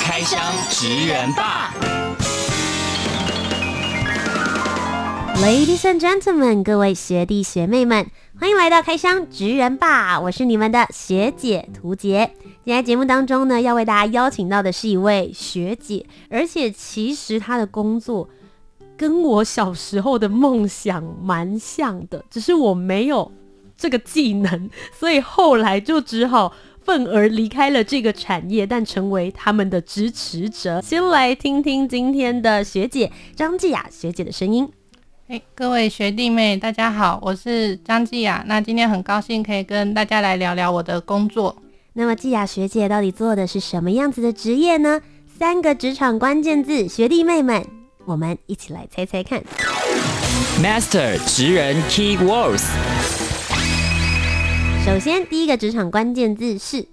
开箱职人吧，Ladies and gentlemen，各位学弟学妹们，欢迎来到开箱职人吧！我是你们的学姐涂洁。今天节目当中呢，要为大家邀请到的是一位学姐，而且其实她的工作跟我小时候的梦想蛮像的，只是我没有。这个技能，所以后来就只好愤而离开了这个产业，但成为他们的支持者。先来听听今天的学姐张继雅学姐的声音。哎，各位学弟妹，大家好，我是张继雅。那今天很高兴可以跟大家来聊聊我的工作。那么季雅学姐到底做的是什么样子的职业呢？三个职场关键字，学弟妹们，我们一起来猜猜看。Master 职人 Key Words。首先，第一个职场关键字是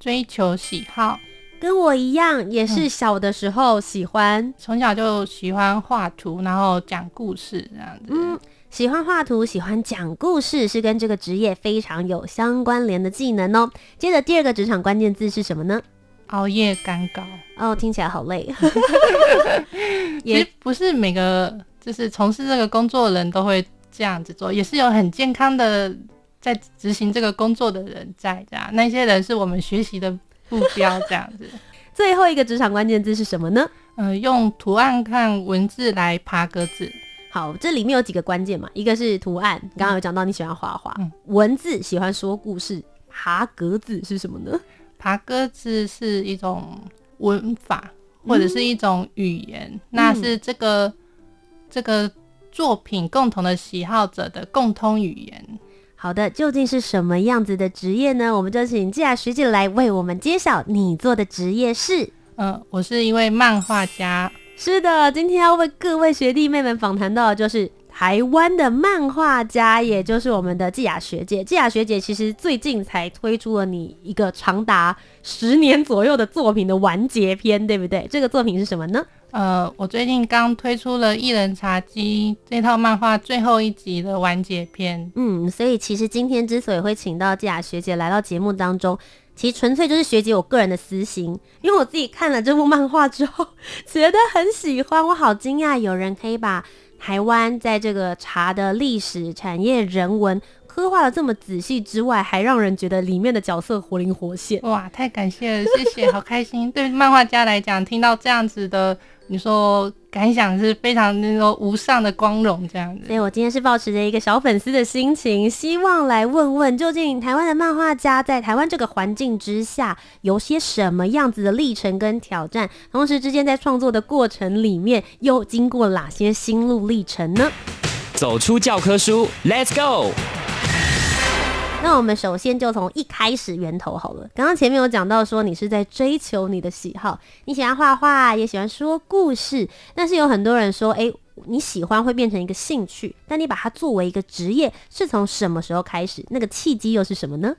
追求喜好，跟我一样，也是小的时候喜欢，嗯、从小就喜欢画图，然后讲故事这样子。嗯，喜欢画图，喜欢讲故事，是跟这个职业非常有相关联的技能哦。接着，第二个职场关键字是什么呢？熬夜赶稿。哦，听起来好累。也不是每个就是从事这个工作的人都会这样子做，也是有很健康的。在执行这个工作的人在这样，那些人是我们学习的目标这样子。最后一个职场关键字是什么呢？呃，用图案看文字来爬格子。好，这里面有几个关键嘛，一个是图案，刚刚有讲到你喜欢画画，嗯，文字喜欢说故事，爬格子是什么呢？爬格子是一种文法或者是一种语言，嗯、那是这个、嗯、这个作品共同的喜好者的共通语言。好的，究竟是什么样子的职业呢？我们就请季雅学姐来为我们揭晓。你做的职业是？嗯，我是一位漫画家。是的，今天要为各位学弟妹们访谈到的就是台湾的漫画家，也就是我们的季雅学姐。季雅学姐其实最近才推出了你一个长达十年左右的作品的完结篇，对不对？这个作品是什么呢？呃，我最近刚推出了《一人茶几》这套漫画最后一集的完结篇。嗯，所以其实今天之所以会请到纪雅学姐来到节目当中，其实纯粹就是学姐我个人的私心，因为我自己看了这部漫画之后，觉得很喜欢。我好惊讶，有人可以把台湾在这个茶的历史、产业、人文。刻画的这么仔细之外，还让人觉得里面的角色活灵活现。哇，太感谢了，谢谢，好开心。对漫画家来讲，听到这样子的，你说感想是非常那种无上的光荣，这样子。所以我今天是抱持着一个小粉丝的心情，希望来问问，究竟台湾的漫画家在台湾这个环境之下，有些什么样子的历程跟挑战？同时之间在创作的过程里面，又经过哪些心路历程呢？走出教科书，Let's go。那我们首先就从一开始源头好了。刚刚前面有讲到说你是在追求你的喜好，你喜欢画画，也喜欢说故事。但是有很多人说，哎，你喜欢会变成一个兴趣，但你把它作为一个职业，是从什么时候开始？那个契机又是什么呢？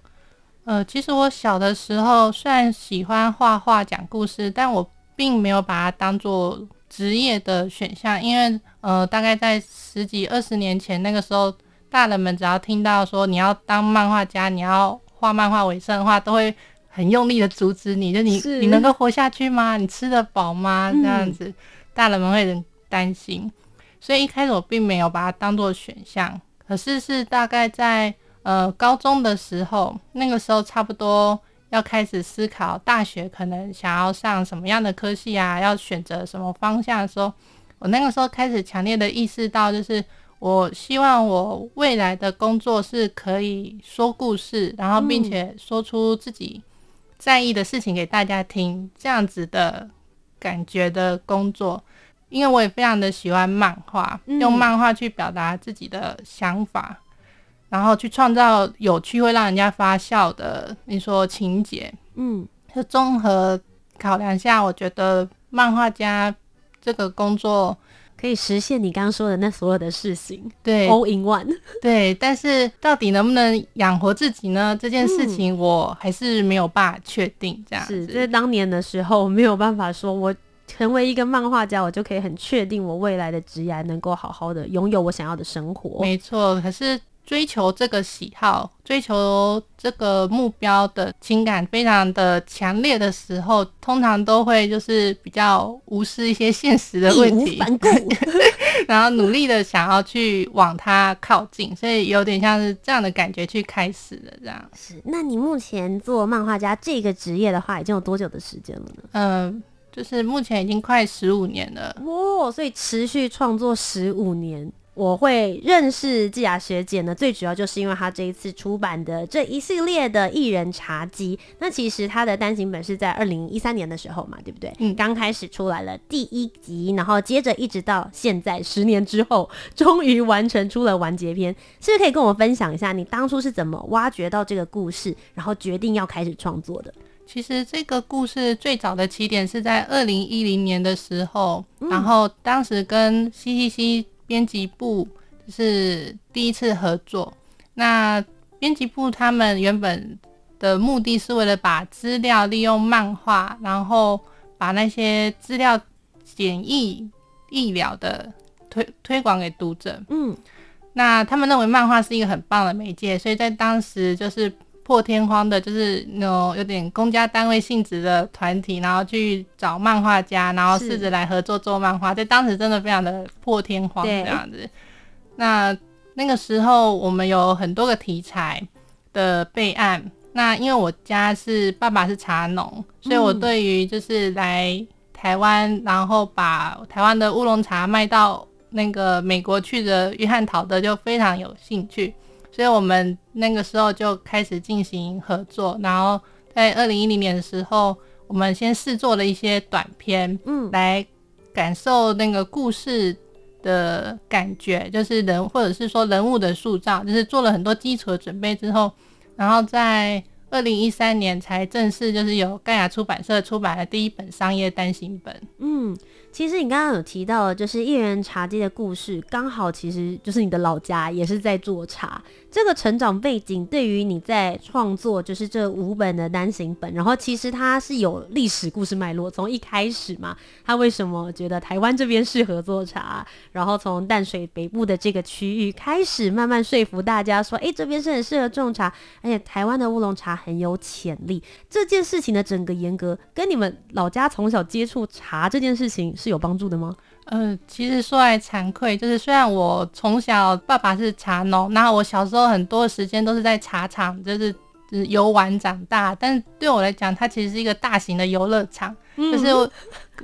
呃，其实我小的时候虽然喜欢画画、讲故事，但我并没有把它当做职业的选项，因为呃，大概在十几二十年前那个时候。大人们只要听到说你要当漫画家，你要画漫画为生的话，都会很用力的阻止你。就你你能够活下去吗？你吃得饱吗？这样子，嗯、大人们会很担心。所以一开始我并没有把它当做选项。可是是大概在呃高中的时候，那个时候差不多要开始思考大学可能想要上什么样的科系啊，要选择什么方向的时候，我那个时候开始强烈的意识到，就是。我希望我未来的工作是可以说故事，然后并且说出自己在意的事情给大家听，这样子的感觉的工作。因为我也非常的喜欢漫画，用漫画去表达自己的想法，然后去创造有趣会让人家发笑的，你说情节，嗯，就综合考量下，我觉得。漫画家这个工作可以实现你刚刚说的那所有的事情，对，all in one，对。但是到底能不能养活自己呢？这件事情我还是没有办法确定。这样子，是在当年的时候没有办法说，我成为一个漫画家，我就可以很确定我未来的职业能够好好的拥有我想要的生活。没错，可是。追求这个喜好、追求这个目标的情感非常的强烈的时候，通常都会就是比较无视一些现实的问题，然后努力的想要去往它靠近，所以有点像是这样的感觉去开始的。这样是。那你目前做漫画家这个职业的话，已经有多久的时间了呢？嗯，就是目前已经快十五年了。哇，所以持续创作十五年。我会认识季雅学姐呢，最主要就是因为她这一次出版的这一系列的艺人茶几。那其实她的单行本是在二零一三年的时候嘛，对不对？嗯，刚开始出来了第一集，然后接着一直到现在十年之后，终于完成出了完结篇。是不是可以跟我分享一下你当初是怎么挖掘到这个故事，然后决定要开始创作的？其实这个故事最早的起点是在二零一零年的时候，嗯，然后当时跟 CCC。编辑部就是第一次合作。那编辑部他们原本的目的是为了把资料利用漫画，然后把那些资料简易易了的推推广给读者。嗯，那他们认为漫画是一个很棒的媒介，所以在当时就是。破天荒的，就是那种有点公家单位性质的团体，然后去找漫画家，然后试着来合作做漫画，在当时真的非常的破天荒这样子。那那个时候我们有很多个题材的备案。那因为我家是爸爸是茶农，所以我对于就是来台湾，然后把台湾的乌龙茶卖到那个美国去的约翰陶德就非常有兴趣。所以我们那个时候就开始进行合作，然后在二零一零年的时候，我们先试做了一些短片，嗯，来感受那个故事的感觉，就是人或者是说人物的塑造，就是做了很多基础的准备之后，然后在二零一三年才正式就是由盖亚出版社出版了第一本商业单行本，嗯。其实你刚刚有提到，就是一人茶姬的故事，刚好其实就是你的老家也是在做茶。这个成长背景对于你在创作就是这五本的单行本，然后其实它是有历史故事脉络。从一开始嘛，他为什么觉得台湾这边适合做茶，然后从淡水北部的这个区域开始慢慢说服大家说，哎，这边是很适合种茶，而且台湾的乌龙茶很有潜力。这件事情的整个严格跟你们老家从小接触茶这件事情。是有帮助的吗？嗯，其实说来惭愧，就是虽然我从小爸爸是茶农，然后我小时候很多时间都是在茶厂，就是就是游玩长大，但是对我来讲，它其实是一个大型的游乐场，嗯、就是我，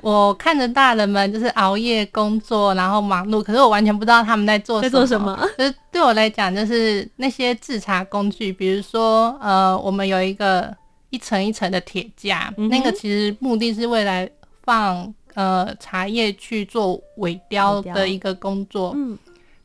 我看着大人们就是熬夜工作，然后忙碌，可是我完全不知道他们在做什么。在做什么？就是对我来讲，就是那些制茶工具，比如说呃，我们有一个一层一层的铁架，嗯、那个其实目的是为了放。呃，茶叶去做尾雕的一个工作，嗯，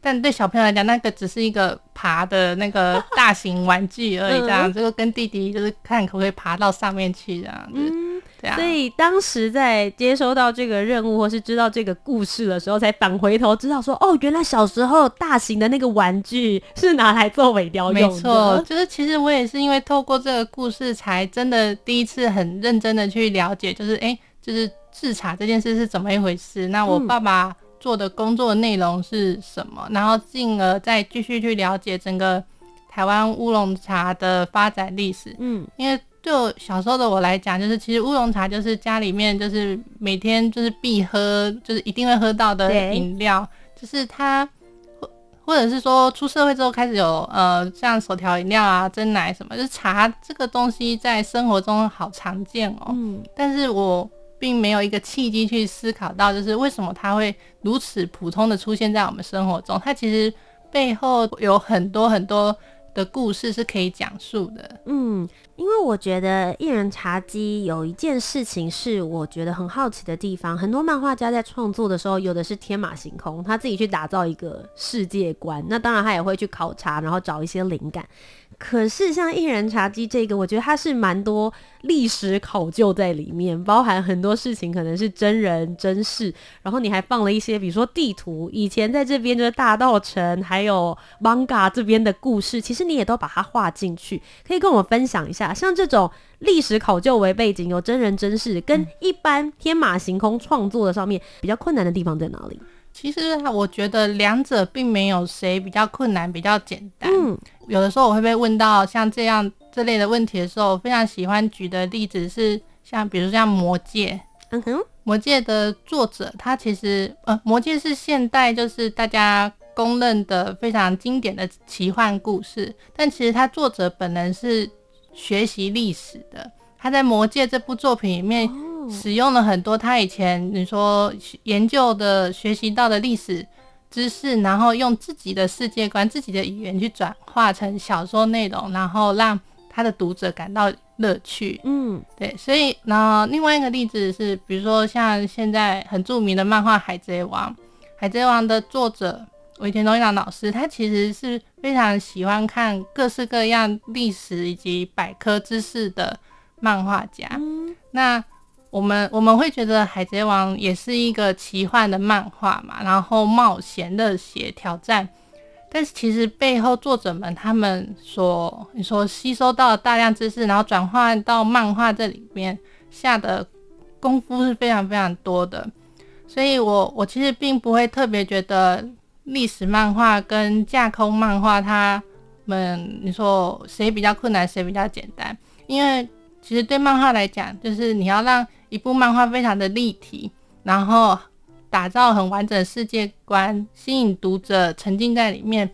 但对小朋友来讲，那个只是一个爬的那个大型玩具而已，这样，这个跟弟弟就是看可不可以爬到上面去这样子。所以当时在接收到这个任务或是知道这个故事的时候，才返回头知道说，哦，原来小时候大型的那个玩具是拿来做尾雕用的。没错，就是其实我也是因为透过这个故事，才真的第一次很认真的去了解，就是哎、欸，就是。制茶这件事是怎么一回事？那我爸爸做的工作内容是什么？嗯、然后进而再继续去了解整个台湾乌龙茶的发展历史。嗯，因为对我小时候的我来讲，就是其实乌龙茶就是家里面就是每天就是必喝，就是一定会喝到的饮料。就是它，或或者是说出社会之后开始有呃像手调饮料啊、蒸奶什么，就是茶这个东西在生活中好常见哦。嗯，但是我。并没有一个契机去思考到，就是为什么它会如此普通的出现在我们生活中。它其实背后有很多很多的故事是可以讲述的。嗯，因为我觉得一人茶几有一件事情是我觉得很好奇的地方，很多漫画家在创作的时候，有的是天马行空，他自己去打造一个世界观，那当然他也会去考察，然后找一些灵感。可是像一人茶几这个，我觉得它是蛮多历史考究在里面，包含很多事情可能是真人真事，然后你还放了一些，比如说地图，以前在这边就是大道城，还有 manga 这边的故事，其实你也都把它画进去，可以跟我们分享一下，像这种历史考究为背景，有真人真事，跟一般天马行空创作的上面比较困难的地方在哪里？其实我觉得两者并没有谁比较困难，比较简单。嗯，有的时候我会被问到像这样这类的问题的时候，我非常喜欢举的例子是像，比如像《魔戒》。嗯哼，《魔戒》的作者他其实呃，《魔戒》是现代就是大家公认的非常经典的奇幻故事，但其实他作者本人是学习历史的，他在《魔戒》这部作品里面。哦使用了很多他以前你说研究的、学习到的历史知识，然后用自己的世界观、自己的语言去转化成小说内容，然后让他的读者感到乐趣。嗯，对。所以，那另外一个例子是，比如说像现在很著名的漫画《海贼王》，《海贼王》的作者尾田荣一郎老师，他其实是非常喜欢看各式各样历史以及百科知识的漫画家。嗯，那。我们我们会觉得《海贼王》也是一个奇幻的漫画嘛，然后冒险、热血、挑战，但是其实背后作者们他们所你说吸收到大量知识，然后转换到漫画这里面下的功夫是非常非常多的，所以我我其实并不会特别觉得历史漫画跟架空漫画他们你说谁比较困难，谁比较简单，因为其实对漫画来讲，就是你要让一部漫画非常的立体，然后打造很完整的世界观，吸引读者沉浸在里面，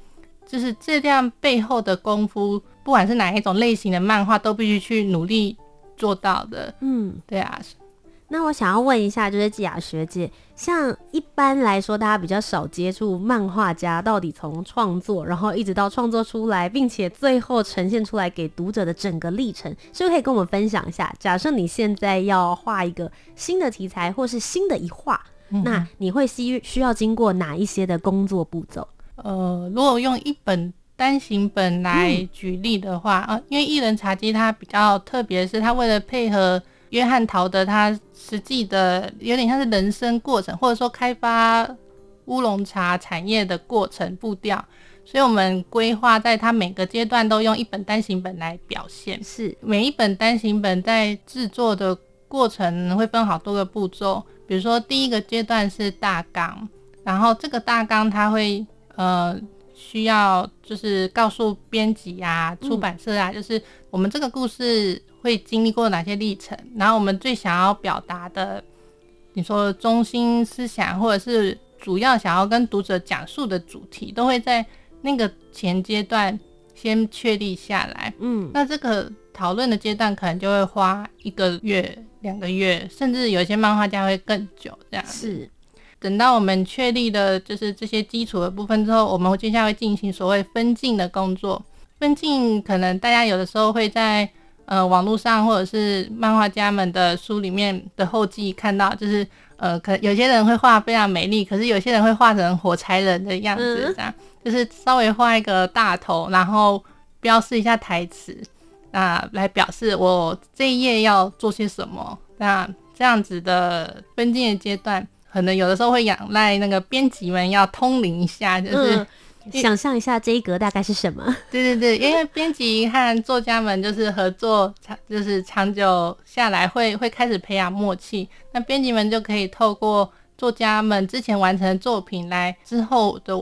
就是这样背后的功夫，不管是哪一种类型的漫画，都必须去努力做到的。嗯，对啊。那我想要问一下，就是季雅学姐，像一般来说，大家比较少接触漫画家，到底从创作，然后一直到创作出来，并且最后呈现出来给读者的整个历程，是不是可以跟我们分享一下？假设你现在要画一个新的题材，或是新的一画，嗯、那你会需需要经过哪一些的工作步骤？呃，如果用一本单行本来举例的话，嗯、呃，因为一人茶几它比较特别，是它为了配合。约翰陶德他实际的有点像是人生过程，或者说开发乌龙茶产业的过程步调，所以我们规划在他每个阶段都用一本单行本来表现。是每一本单行本在制作的过程会分好多个步骤，比如说第一个阶段是大纲，然后这个大纲它会呃需要就是告诉编辑啊、出版社啊，嗯、就是我们这个故事。会经历过哪些历程？然后我们最想要表达的，你说中心思想，或者是主要想要跟读者讲述的主题，都会在那个前阶段先确立下来。嗯，那这个讨论的阶段可能就会花一个月、两个月，甚至有些漫画家会更久。这样是等到我们确立的就是这些基础的部分之后，我们接下来会进行所谓分镜的工作。分镜可能大家有的时候会在。呃，网络上或者是漫画家们的书里面的后记看到，就是呃，可有些人会画非常美丽，可是有些人会画成火柴人的样子，这样、嗯、就是稍微画一个大头，然后标示一下台词，那来表示我这一页要做些什么。那这样子的分镜的阶段，可能有的时候会仰赖那个编辑们要通灵一下，就是。嗯想象一下这一格大概是什么？对对对，因为编辑和作家们就是合作长，就是长久下来会会开始培养默契。那编辑们就可以透过作家们之前完成的作品来之后的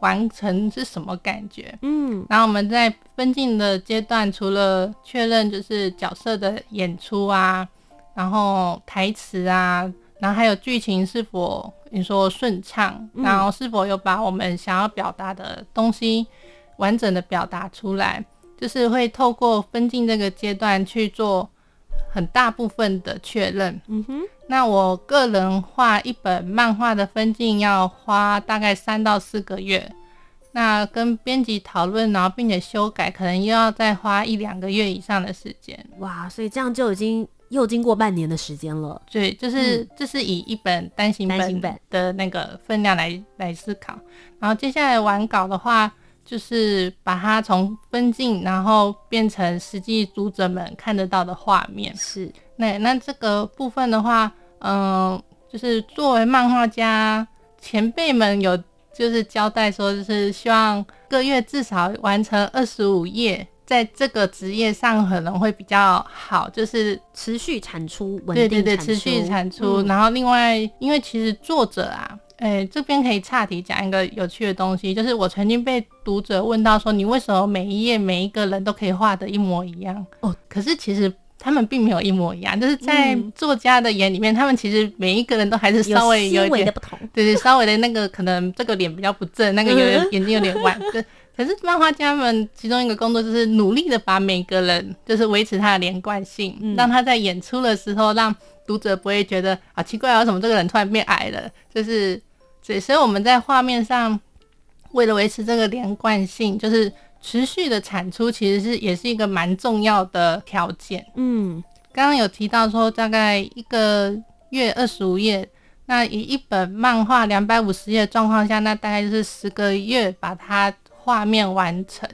完成是什么感觉？嗯，然后我们在分镜的阶段，除了确认就是角色的演出啊，然后台词啊。然后还有剧情是否你说顺畅，然后是否有把我们想要表达的东西完整的表达出来，就是会透过分镜这个阶段去做很大部分的确认。嗯哼，那我个人画一本漫画的分镜要花大概三到四个月，那跟编辑讨论，然后并且修改，可能又要再花一两个月以上的时间。哇，所以这样就已经又经过半年的时间了。对，就是这、嗯、是以一本单行本的那个分量来来思考。然后接下来完稿的话，就是把它从分镜，然后变成实际读者们看得到的画面。是，那那这个部分的话，嗯、呃，就是作为漫画家前辈们有。就是交代说，就是希望个月至少完成二十五页，在这个职业上可能会比较好，就是持续产出，稳定。对对对，持续产出。嗯、然后另外，因为其实作者啊，哎、欸，这边可以岔题讲一个有趣的东西，就是我曾经被读者问到说，你为什么每一页每一个人都可以画的一模一样？哦，可是其实。他们并没有一模一样，就是在作家的眼里面，嗯、他们其实每一个人都还是稍微有一点不同，对对，稍微的那个可能这个脸比较不正，那个有点 眼睛有点弯。对，可是漫画家们其中一个工作就是努力的把每个人就是维持他的连贯性，嗯、让他在演出的时候让读者不会觉得啊奇怪啊，为什么这个人突然变矮了？就是对，所以我们在画面上为了维持这个连贯性，就是。持续的产出其实是也是一个蛮重要的条件。嗯，刚刚有提到说大概一个月二十五页，那以一本漫画两百五十页的状况下，那大概就是十个月把它画面完成。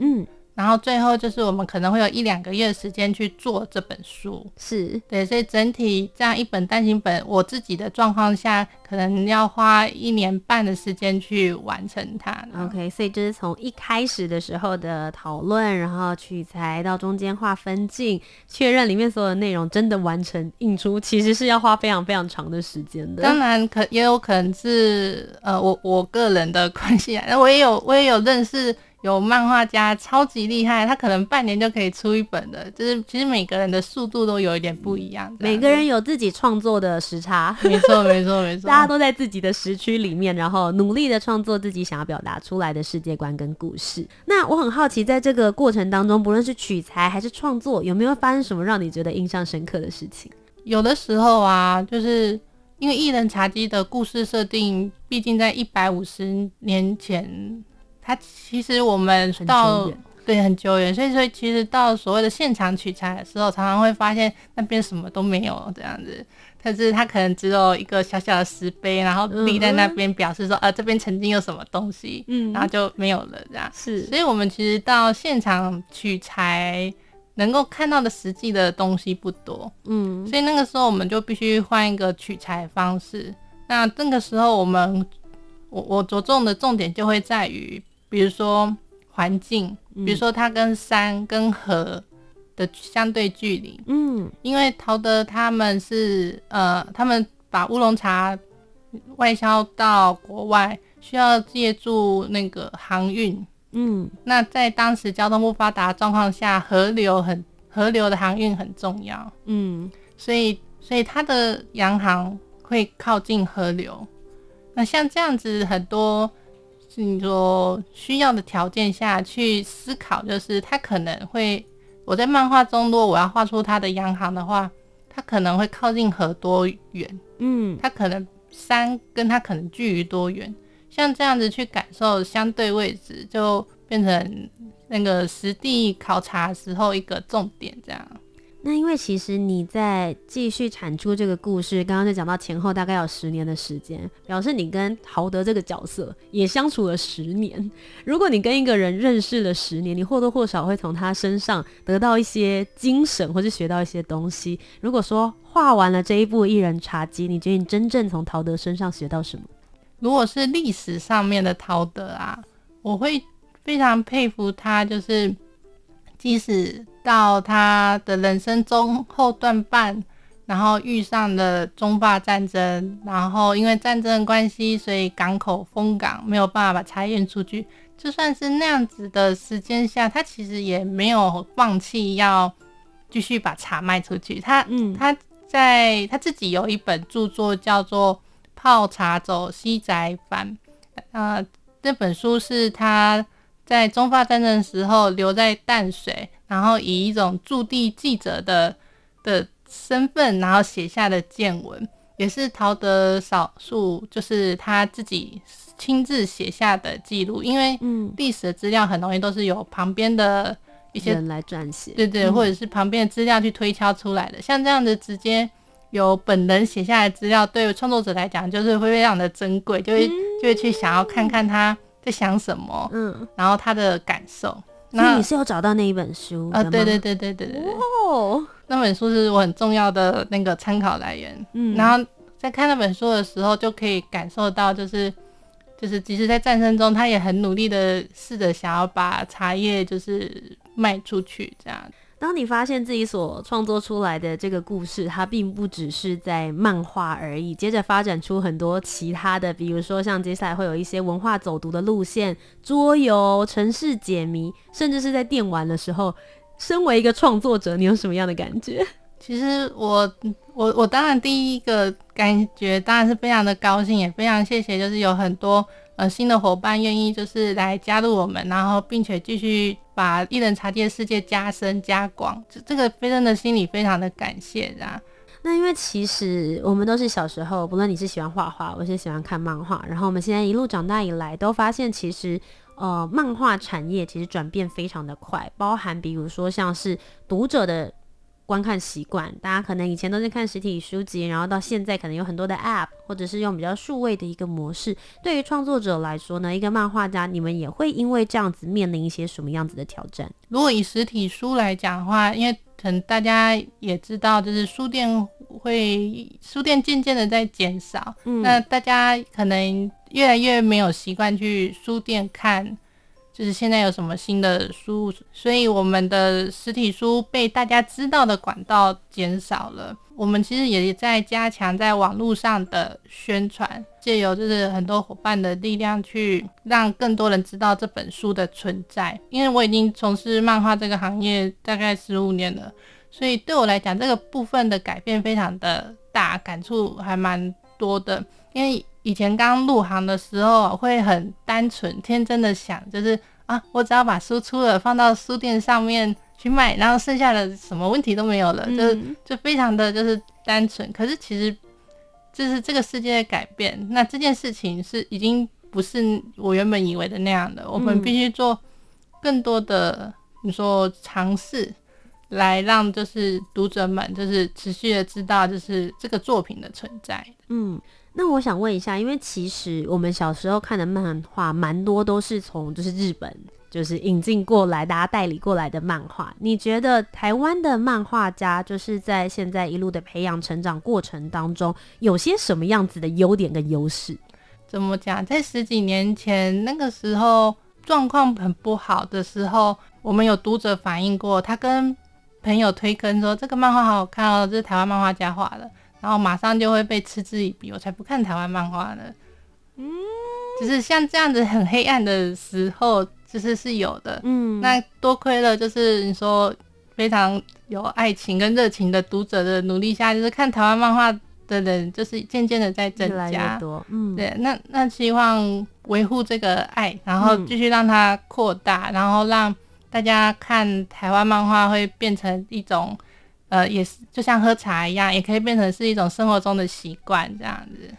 然后最后就是我们可能会有一两个月的时间去做这本书，是对，所以整体这样一本单行本，我自己的状况下可能要花一年半的时间去完成它。OK，所以就是从一开始的时候的讨论，然后取材到中间画分镜，确认里面所有的内容真的完成印出，其实是要花非常非常长的时间的。当然可也有可能是呃我我个人的关系啊，那我也有我也有认识。有漫画家超级厉害，他可能半年就可以出一本的，就是其实每个人的速度都有一点不一样。每个人有自己创作的时差，没错没错没错，大家都在自己的时区里面，然后努力的创作自己想要表达出来的世界观跟故事。那我很好奇，在这个过程当中，不论是取材还是创作，有没有发生什么让你觉得印象深刻的事情？有的时候啊，就是因为《一人茶几》的故事设定，毕竟在一百五十年前。它其实我们到对很久远，所以所以其实到所谓的现场取材的时候，常常会发现那边什么都没有这样子。但是它可能只有一个小小的石碑，然后立在那边表示说，呃、这边曾经有什么东西，嗯，然后就没有了这样。是，所以我们其实到现场取材能够看到的实际的东西不多，嗯，所以那个时候我们就必须换一个取材方式。那这个时候我们，我我着重的重点就会在于。比如说环境，比如说它跟山跟河的相对距离，嗯，因为陶德他们是呃，他们把乌龙茶外销到国外，需要借助那个航运，嗯，那在当时交通不发达状况下，河流很河流的航运很重要，嗯，所以所以它的洋行会靠近河流，那像这样子很多。是你说需要的条件下去思考，就是他可能会，我在漫画中，如果我要画出他的洋行的话，他可能会靠近河多远？嗯，他可能山跟他可能距离多远？像这样子去感受相对位置，就变成那个实地考察时候一个重点，这样。那因为其实你在继续产出这个故事，刚刚就讲到前后大概有十年的时间，表示你跟陶德这个角色也相处了十年。如果你跟一个人认识了十年，你或多或少会从他身上得到一些精神，或是学到一些东西。如果说画完了这一部《一人茶几》，你觉得你真正从陶德身上学到什么？如果是历史上面的陶德啊，我会非常佩服他，就是即使。到他的人生中后段半，然后遇上了中法战争，然后因为战争的关系，所以港口封港，没有办法把茶运出去。就算是那样子的时间下，他其实也没有放弃要继续把茶卖出去。他，嗯，他在他自己有一本著作叫做《泡茶走西宅番》，呃，这本书是他在中法战争的时候留在淡水。然后以一种驻地记者的的身份，然后写下的见闻，也是陶德少数就是他自己亲自写下的记录，因为历史的资料很容易都是由旁边的一些人来撰写，对对，或者是旁边的资料去推敲出来的。嗯、像这样子直接由本人写下来的资料，对创作者来讲就是会非常的珍贵，就会、嗯、就会去想要看看他在想什么，嗯，然后他的感受。那你是有找到那一本书啊？对对对对对对哦，那本书是我很重要的那个参考来源。嗯，然后在看那本书的时候，就可以感受到，就是就是，即使在战争中，他也很努力的试着想要把茶叶就是卖出去，这样。当你发现自己所创作出来的这个故事，它并不只是在漫画而已，接着发展出很多其他的，比如说像接下来会有一些文化走读的路线、桌游、城市解谜，甚至是在电玩的时候。身为一个创作者，你有什么样的感觉？其实我我我当然第一个感觉当然是非常的高兴，也非常谢谢，就是有很多呃新的伙伴愿意就是来加入我们，然后并且继续。把一人茶店世界加深加广，这这个非常的心里非常的感谢，啊。那因为其实我们都是小时候，不论你是喜欢画画，我是喜欢看漫画，然后我们现在一路长大以来，都发现其实呃漫画产业其实转变非常的快，包含比如说像是读者的。观看习惯，大家可能以前都是看实体书籍，然后到现在可能有很多的 App，或者是用比较数位的一个模式。对于创作者来说呢，一个漫画家，你们也会因为这样子面临一些什么样子的挑战？如果以实体书来讲的话，因为可能大家也知道，就是书店会书店渐渐的在减少，嗯，那大家可能越来越没有习惯去书店看。就是现在有什么新的书，所以我们的实体书被大家知道的管道减少了。我们其实也在加强在网络上的宣传，借由就是很多伙伴的力量去让更多人知道这本书的存在。因为我已经从事漫画这个行业大概十五年了，所以对我来讲，这个部分的改变非常的大，感触还蛮多的。因为以前刚入行的时候，会很单纯、天真的想，就是啊，我只要把书出了，放到书店上面去卖，然后剩下的什么问题都没有了，嗯、就就非常的就是单纯。可是其实，就是这个世界的改变，那这件事情是已经不是我原本以为的那样的。我们必须做更多的，你说尝试，来让就是读者们就是持续的知道，就是这个作品的存在。嗯。那我想问一下，因为其实我们小时候看的漫画蛮多都是从就是日本就是引进过来，大家代理过来的漫画。你觉得台湾的漫画家就是在现在一路的培养成长过程当中，有些什么样子的优点跟优势？怎么讲？在十几年前那个时候状况很不好的时候，我们有读者反映过，他跟朋友推坑说这个漫画好好看哦，这是台湾漫画家画的。然后马上就会被嗤之以鼻，我才不看台湾漫画呢。嗯，就是像这样子很黑暗的时候，其实是有的。嗯，那多亏了就是你说非常有爱情跟热情的读者的努力下，就是看台湾漫画的人就是渐渐的在增加。越来越多。嗯，对，那那希望维护这个爱，然后继续让它扩大，嗯，然后让大家看台湾漫画会变成一种。呃，也是，就像喝茶一样，也可以变成是一种生活中的习惯，这样子。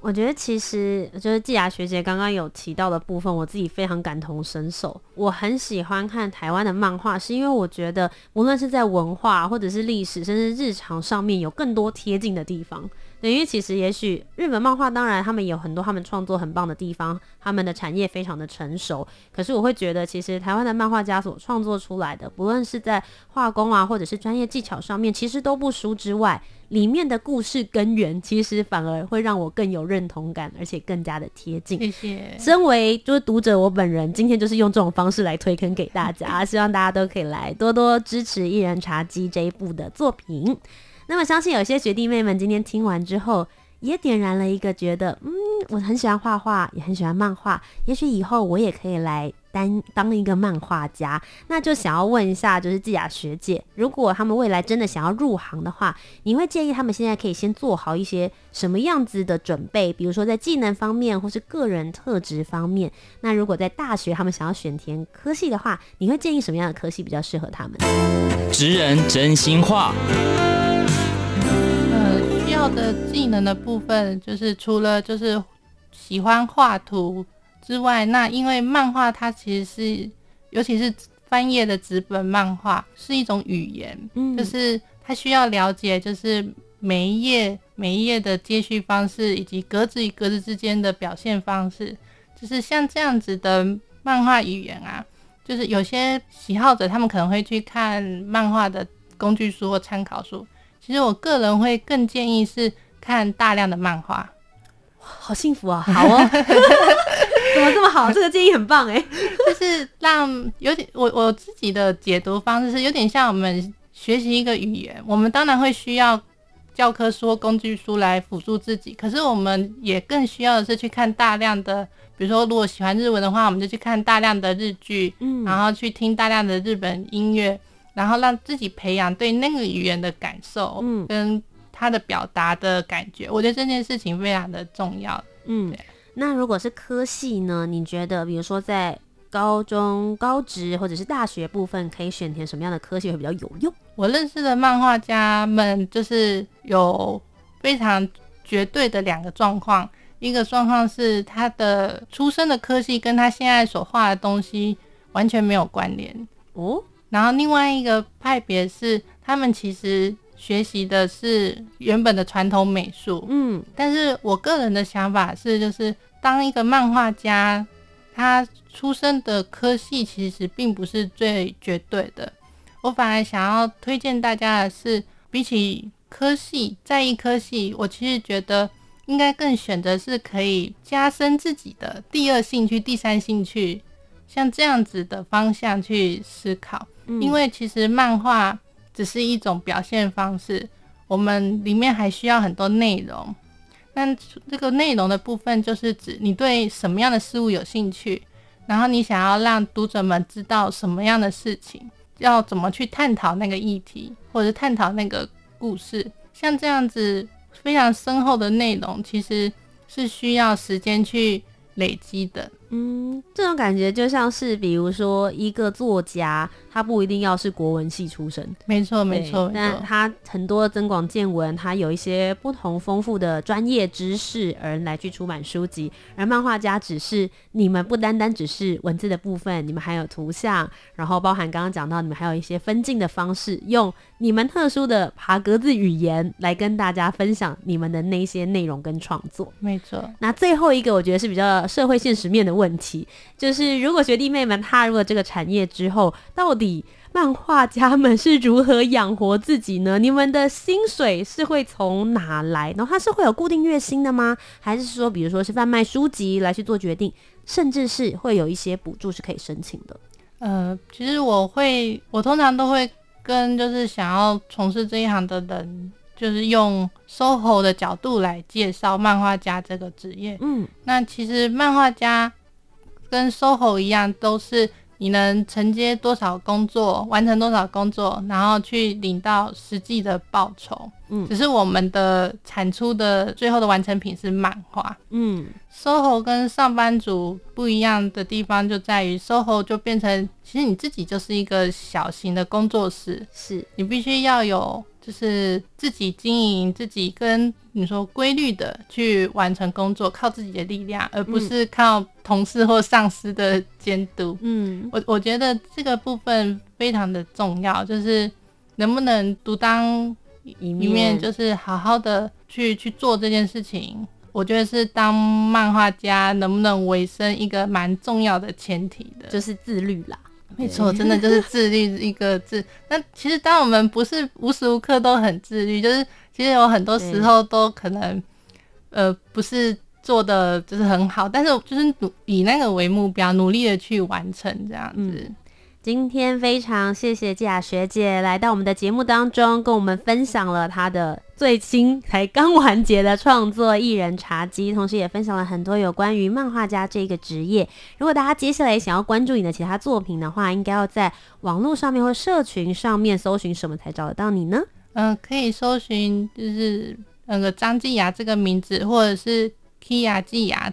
我觉得其实就是季雅学姐刚刚有提到的部分，我自己非常感同身受。我很喜欢看台湾的漫画，是因为我觉得无论是在文化或者是历史，甚至日常上面有更多贴近的地方。对，因为其实也许日本漫画，当然他们有很多他们创作很棒的地方，他们的产业非常的成熟。可是我会觉得，其实台湾的漫画家所创作出来的，不论是在画工啊，或者是专业技巧上面，其实都不输之外，里面的故事根源，其实反而会让我更有认同感，而且更加的贴近。谢谢。身为就是读者，我本人今天就是用这种方式来推坑给大家，希望大家都可以来多多支持《一人茶几》这一部的作品。那么相信有些学弟妹们今天听完之后，也点燃了一个觉得，嗯，我很喜欢画画，也很喜欢漫画，也许以后我也可以来当当一个漫画家。那就想要问一下，就是季雅学姐，如果他们未来真的想要入行的话，你会建议他们现在可以先做好一些什么样子的准备？比如说在技能方面，或是个人特质方面。那如果在大学他们想要选填科系的话，你会建议什么样的科系比较适合他们？职人真心话。要的技能的部分，就是除了就是喜欢画图之外，那因为漫画它其实是，尤其是翻页的纸本漫画是一种语言，嗯，就是它需要了解，就是每一页每一页的接续方式，以及格子与格子之间的表现方式，就是像这样子的漫画语言啊，就是有些喜好者他们可能会去看漫画的工具书或参考书。其实我个人会更建议是看大量的漫画，好幸福啊！好哦，怎么这么好？这个建议很棒哎，就是让有点我我自己的解读方式是有点像我们学习一个语言，我们当然会需要教科书、工具书来辅助自己，可是我们也更需要的是去看大量的，比如说如果喜欢日文的话，我们就去看大量的日剧，嗯，然后去听大量的日本音乐。然后让自己培养对那个语言的感受，嗯，跟他的表达的感觉，嗯，我觉得这件事情非常的重要。嗯，那如果是科系呢？你觉得，比如说在高中、高职或者是大学部分，可以选填什么样的科系会比较有用？我认识的漫画家们就是有非常绝对的两个状况，一个状况是他的出生的科系跟他现在所画的东西完全没有关联哦。然后另外一个派别是，他们其实学习的是原本的传统美术，嗯，但是我个人的想法是，就是当一个漫画家，他出生的科系其实并不是最绝对的。我反而想要推荐大家的是，比起科系，在一科系，我其实觉得应该更选择是可以加深自己的第二兴趣、第三兴趣，像这样子的方向去思考。因为其实漫画只是一种表现方式，我们里面还需要很多内容。那这个内容的部分，就是指你对什么样的事物有兴趣，然后你想要让读者们知道什么样的事情，要怎么去探讨那个议题，或者探讨那个故事。像这样子非常深厚的内容，其实是需要时间去累积的。嗯，这种感觉就像是，比如说一个作家，他不一定要是国文系出身，没错没错，但他很多增广见闻，他有一些不同丰富的专业知识，而来去出版书籍。而漫画家只是你们不单单只是文字的部分，你们还有图像，然后包含刚刚讲到你们还有一些分镜的方式，用你们特殊的爬格子语言来跟大家分享你们的那些内容跟创作。没错，那最后一个我觉得是比较社会现实面的问题就是，如果学弟妹们踏入了这个产业之后，到底漫画家们是如何养活自己呢？你们的薪水是会从哪来？然后它是会有固定月薪的吗？还是说，比如说是贩卖书籍来去做决定，甚至是会有一些补助是可以申请的？呃，其实我会，我通常都会跟就是想要从事这一行的人，就是用 SOHO 的角度来介绍漫画家这个职业。嗯，那其实漫画家。跟 SOHO 一样，都是你能承接多少工作，完成多少工作，然后去领到实际的报酬。嗯，只是我们的产出的最后的完成品是漫画。嗯，SOHO 跟上班族不一样的地方就在于，SOHO 就变成其实你自己就是一个小型的工作室，是你必须要有。就是自己经营，自己跟你说规律的去完成工作，靠自己的力量，而不是靠同事或上司的监督。嗯，我我觉得这个部分非常的重要，就是能不能独当一面，就是好好的去去做这件事情。我觉得是当漫画家能不能维生一个蛮重要的前提的，就是自律啦。没错，真的就是自律一个字。那其实当我们不是无时无刻都很自律，就是其实有很多时候都可能，呃，不是做的就是很好，但是就是努以那个为目标，努力的去完成这样子。嗯今天非常谢谢季雅学姐来到我们的节目当中，跟我们分享了她的最新才刚完结的创作《一人茶几》，同时也分享了很多有关于漫画家这个职业。如果大家接下来想要关注你的其他作品的话，应该要在网络上面或社群上面搜寻什么才找得到你呢？嗯、呃，可以搜寻就是那个张季雅这个名字，或者是 Kia 季雅，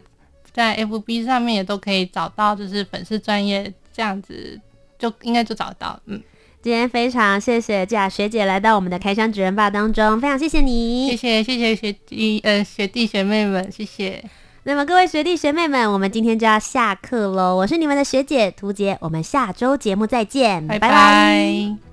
在 FB 上面也都可以找到，就是粉丝专业这样子。就应该就找得到，嗯，今天非常谢谢佳雅学姐来到我们的开箱职人吧当中，非常谢谢你，谢谢谢谢学弟呃学弟学妹们，谢谢。那么各位学弟学妹们，我们今天就要下课喽。我是你们的学姐涂洁，我们下周节目再见，拜拜。拜拜。